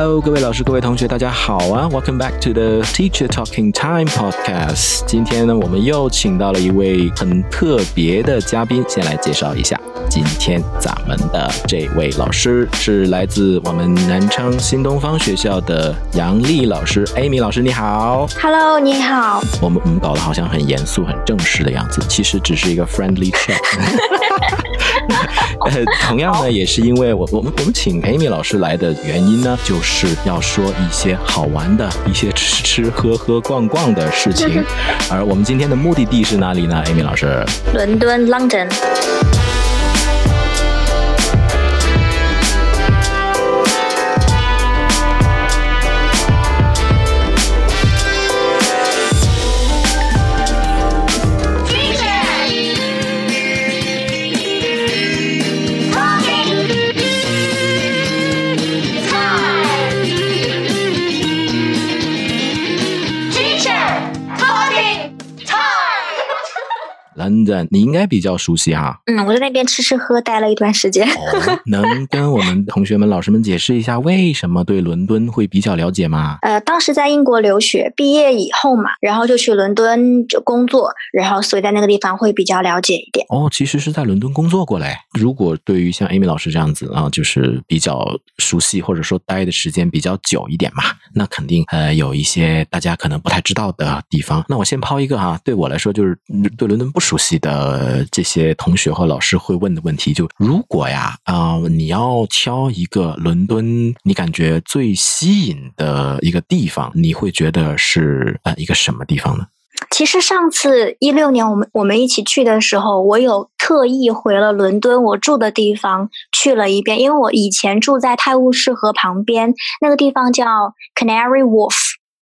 Hello，各位老师、各位同学，大家好啊！Welcome back to the Teacher Talking Time podcast。今天呢，我们又请到了一位很特别的嘉宾，先来介绍一下。今天咱们的这位老师是来自我们南昌新东方学校的杨丽老师，Amy 老师，你好。Hello，你好。我们我们搞得好像很严肃、很正式的样子，其实只是一个 friendly chat。呃，同样呢，也是因为我我们我们请 Amy 老师来的原因呢，就是要说一些好玩的、一些吃吃喝喝逛逛的事情。而我们今天的目的地是哪里呢？Amy 老师，伦敦 （London）。London，你应该比较熟悉哈。嗯，我在那边吃吃喝待了一段时间。哦，能跟我们同学们、老师们解释一下为什么对伦敦会比较了解吗？呃，当时在英国留学，毕业以后嘛，然后就去伦敦就工作，然后所以在那个地方会比较了解一点。哦，其实是在伦敦工作过嘞。如果对于像 Amy 老师这样子啊，就是比较熟悉或者说待的时间比较久一点嘛，那肯定呃有一些大家可能不太知道的地方。那我先抛一个哈，对我来说就是嗯对伦敦不熟悉的这些同学和老师会问的问题，就如果呀啊、你要挑一个伦敦你感觉最吸引的一个地方，你会觉得是呃一个什么地方呢？其实上次一六年我们我们一起去的时候，我有特意回了伦敦我住的地方去了一遍，因为我以前住在泰晤士河旁边，那个地方叫 Canary Wharf。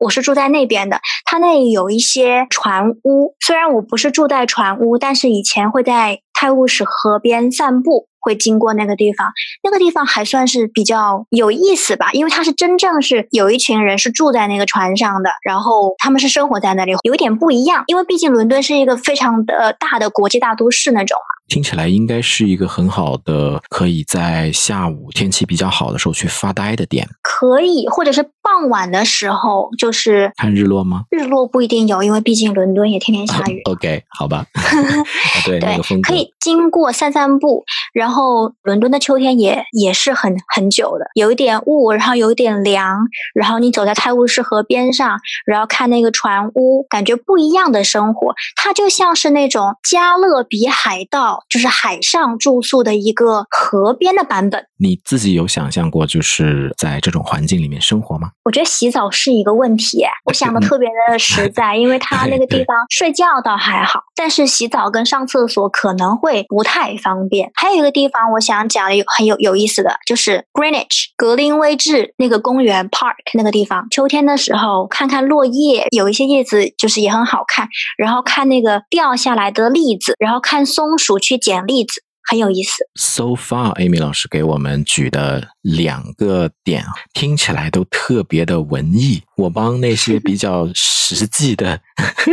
我是住在那边的，它那里有一些船屋。虽然我不是住在船屋，但是以前会在泰晤士河边散步，会经过那个地方。那个地方还算是比较有意思吧，因为它是真正是有一群人是住在那个船上的，然后他们是生活在那里，有点不一样。因为毕竟伦敦是一个非常的大的国际大都市那种嘛。听起来应该是一个很好的，可以在下午天气比较好的时候去发呆的点。可以，或者是傍晚的时候，就是看日落吗日落不一定有，因为毕竟伦敦也天天下雨。OK，好吧。啊对，那对个风，格可以经过散散步，然后伦敦的秋天也也是很很久的，有一点雾，然后有一点凉，然后你走在泰晤士河边上，然后看那个船屋，感觉不一样的生活，它就像是那种加勒比海盗，就是海上住宿的一个河边的版本。你自己有想象过就是在这种环境里面生活吗？我觉得洗澡是一个问题，我想的特别的实在，因为 它那个地方睡觉倒还好，但是洗澡跟上厕所可能会不太方便。还有一个地方我想讲的有很有有意思的，就是 Greenwich 格林威治那个公园 Park 那个地方，秋天的时候看看落叶，有一些叶子就是也很好看，然后看那个掉下来的栗子，然后看松鼠去捡栗子。很有意思，So far，Amy 老师给我们举的两个点听起来都特别的文艺。我帮那些比较实际的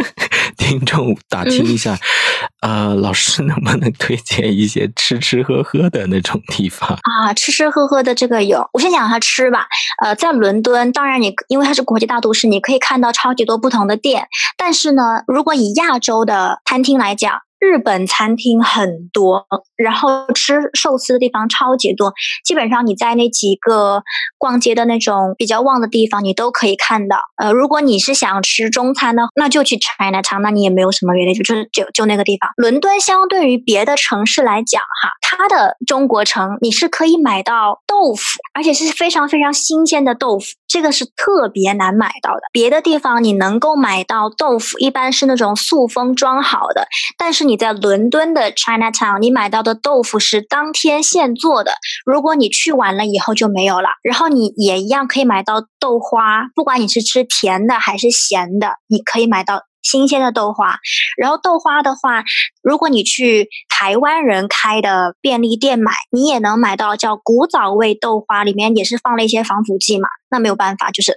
听众打听一下，呃，老师能不能推荐一些吃吃喝喝的那种地方？啊，吃吃喝喝的这个有，我先讲下吃吧。呃，在伦敦，当然你因为它是国际大都市，你可以看到超级多不同的店。但是呢，如果以亚洲的餐厅来讲，日本餐厅很多，然后吃寿司的地方超级多。基本上你在那几个逛街的那种比较旺的地方，你都可以看到。呃，如果你是想吃中餐呢，那就去 China Town，那你也没有什么别的，就就就就那个地方。伦敦相对于别的城市来讲，哈，它的中国城你是可以买到豆腐，而且是非常非常新鲜的豆腐。这个是特别难买到的。别的地方你能够买到豆腐，一般是那种塑封装好的，但是你在伦敦的 Chinatown，你买到的豆腐是当天现做的。如果你去晚了以后就没有了。然后你也一样可以买到豆花，不管你是吃甜的还是咸的，你可以买到。新鲜的豆花，然后豆花的话，如果你去台湾人开的便利店买，你也能买到叫古早味豆花，里面也是放了一些防腐剂嘛。那没有办法，就是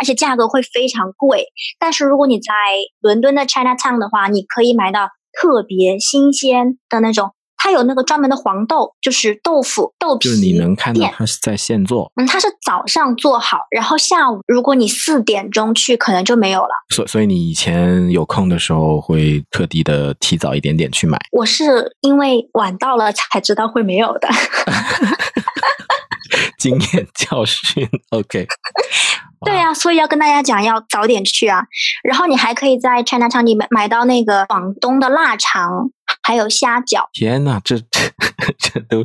而且价格会非常贵。但是如果你在伦敦的 Chinatown 的话，你可以买到特别新鲜的那种它有那个专门的黄豆，就是豆腐豆皮就是你能看到店。它是在现做，嗯，它是早上做好，然后下午如果你四点钟去，可能就没有了。所所以你以前有空的时候会特地的提早一点点去买。我是因为晚到了才知道会没有的。经验教训，OK。对啊，所以要跟大家讲，要早点去啊。然后你还可以在 China Town 里面买到那个广东的腊肠，还有虾饺。天呐，这这 这都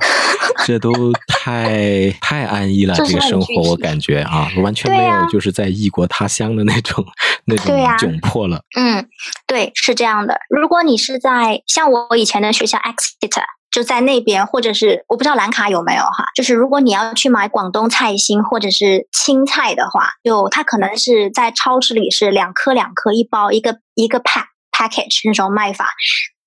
这都太太安逸了，这个生活我感觉啊，完全没有就是在异国他乡的那种 那种窘迫了。嗯，对，是这样的。如果你是在像我以前的学校 Exeter。就在那边，或者是我不知道兰卡有没有哈，就是如果你要去买广东菜心或者是青菜的话，就它可能是在超市里是两颗两颗一包，一个一个 pack package 那种卖法，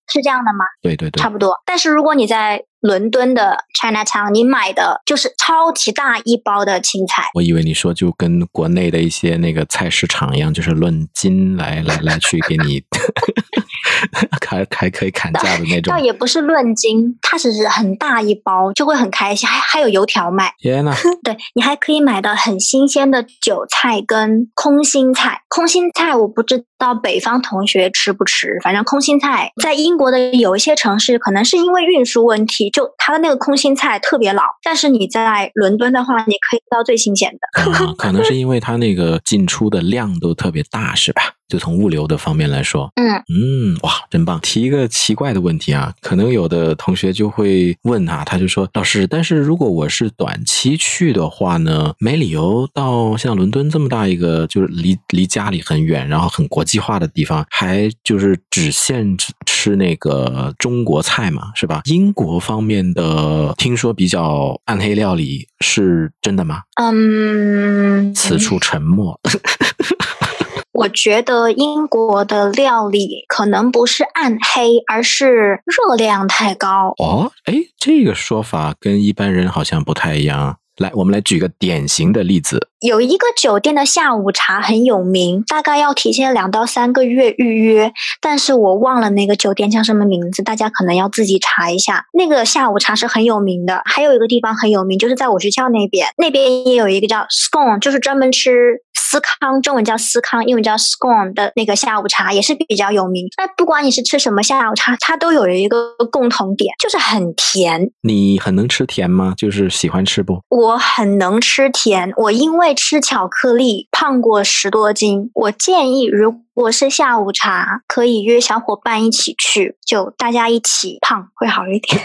是这样的吗？对对对差，不多。但是如果你在伦敦的 Chinatown，你买的就是超级大一包的青菜，我以为你说就跟国内的一些那个菜市场一样，就是论斤来来来去给你 还还可以砍价的那种倒。也不是论斤，它只是很大一包，就会很开心。还还有油条卖，天呐，对你还可以买到很新鲜的韭菜跟空心菜。空心菜我不知道北方同学吃不吃，反正空心菜在英国的有一些城市，可能是因为运输问题，就它的那个空心菜特别老。但是你在伦敦的话，你可以吃到最新鲜的。啊，可能是因为它那个进出的量都特别大，是吧？就从物流的方面来说，嗯，嗯，哇，真棒！提一个奇怪的问题啊，可能有的同学就会问啊，他就说：“老师，但是如果我是短期去的话呢，没理由到像伦敦这么大一个，就是离离家里很远，然后很国际化的地方，还就是只限制吃那个中国菜嘛，是吧？英国方面的听说比较暗黑料理是真的吗？嗯，此处沉默。我觉得英国的料理可能不是暗黑，而是热量太高。哦，哎，这个说法跟一般人好像不太一样啊。来，我们来举个典型的例子。有一个酒店的下午茶很有名，大概要提前两到三个月预约，但是我忘了那个酒店叫什么名字，大家可能要自己查一下。那个下午茶是很有名的，还有一个地方很有名，就是在我学校那边，那边也有一个叫 scone，就是专门吃司康，中文叫司康，英文叫 scone 的那个下午茶，也是比较有名。那不管你是吃什么下午茶，它都有一个共同点，就是很甜。你很能吃甜吗？就是喜欢吃不？我很能吃甜，我因为吃巧克力胖过十多斤。我建议，如果是下午茶，可以约小伙伴一起去，就大家一起胖会好一点。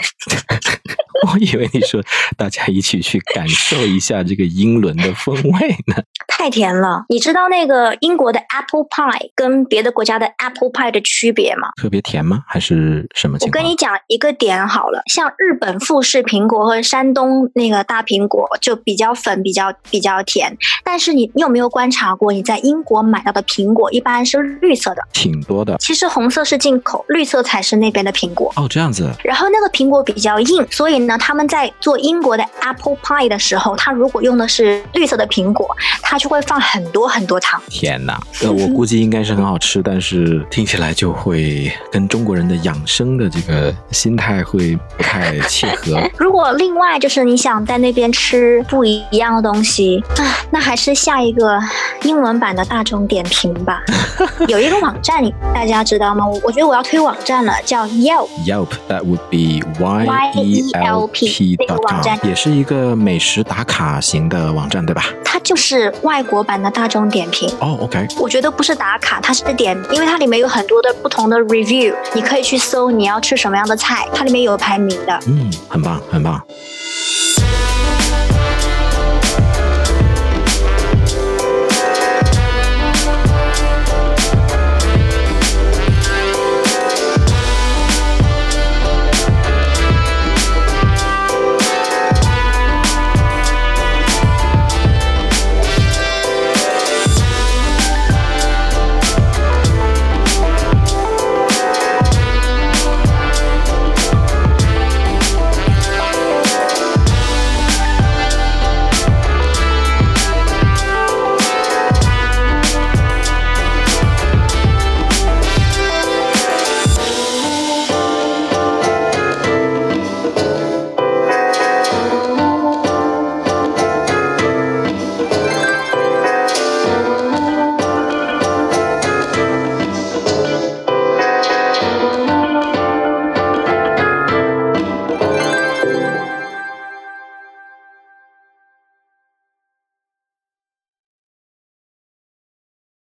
我以为你说大家一起去感受一下这个英伦的风味呢。太甜了，你知道那个英国的 apple pie 跟别的国家的 apple pie 的区别吗？特别甜吗？还是什么我情况？跟你讲一个点好了，像日本富士苹果和山东那个大苹果就比较粉，比较比较甜。但是你你有没有观察过，你在英国买到的苹果一般是绿色的？挺多的其实红色是进口，绿色才是那边的苹果。哦，这样子。然后那个苹果比较硬，所以呢，他们在做英国的 apple pie 的时候，他如果用的是绿色的苹果，他就会放很多很多糖。天哪，呃，我估计应该是很好吃，但是听起来就会跟中国人的养生的这个心态会不太契合。如果另外就是你想在那边吃不一样的东西啊，那还是下一个英文版的大众点评吧。有一个网站，大家知道吗？我我觉得我要推网站了，叫 Yelp。Yelp that would be Y E L P 那个网站也是一个美食打卡型的网站，对吧？它就是外国版的大众点评。哦，OK，我觉得不是打卡，它是点，因为它里面有很多的不同的 review，你可以去搜你要吃什么样的菜，它里面有排名的。嗯，很棒，很棒。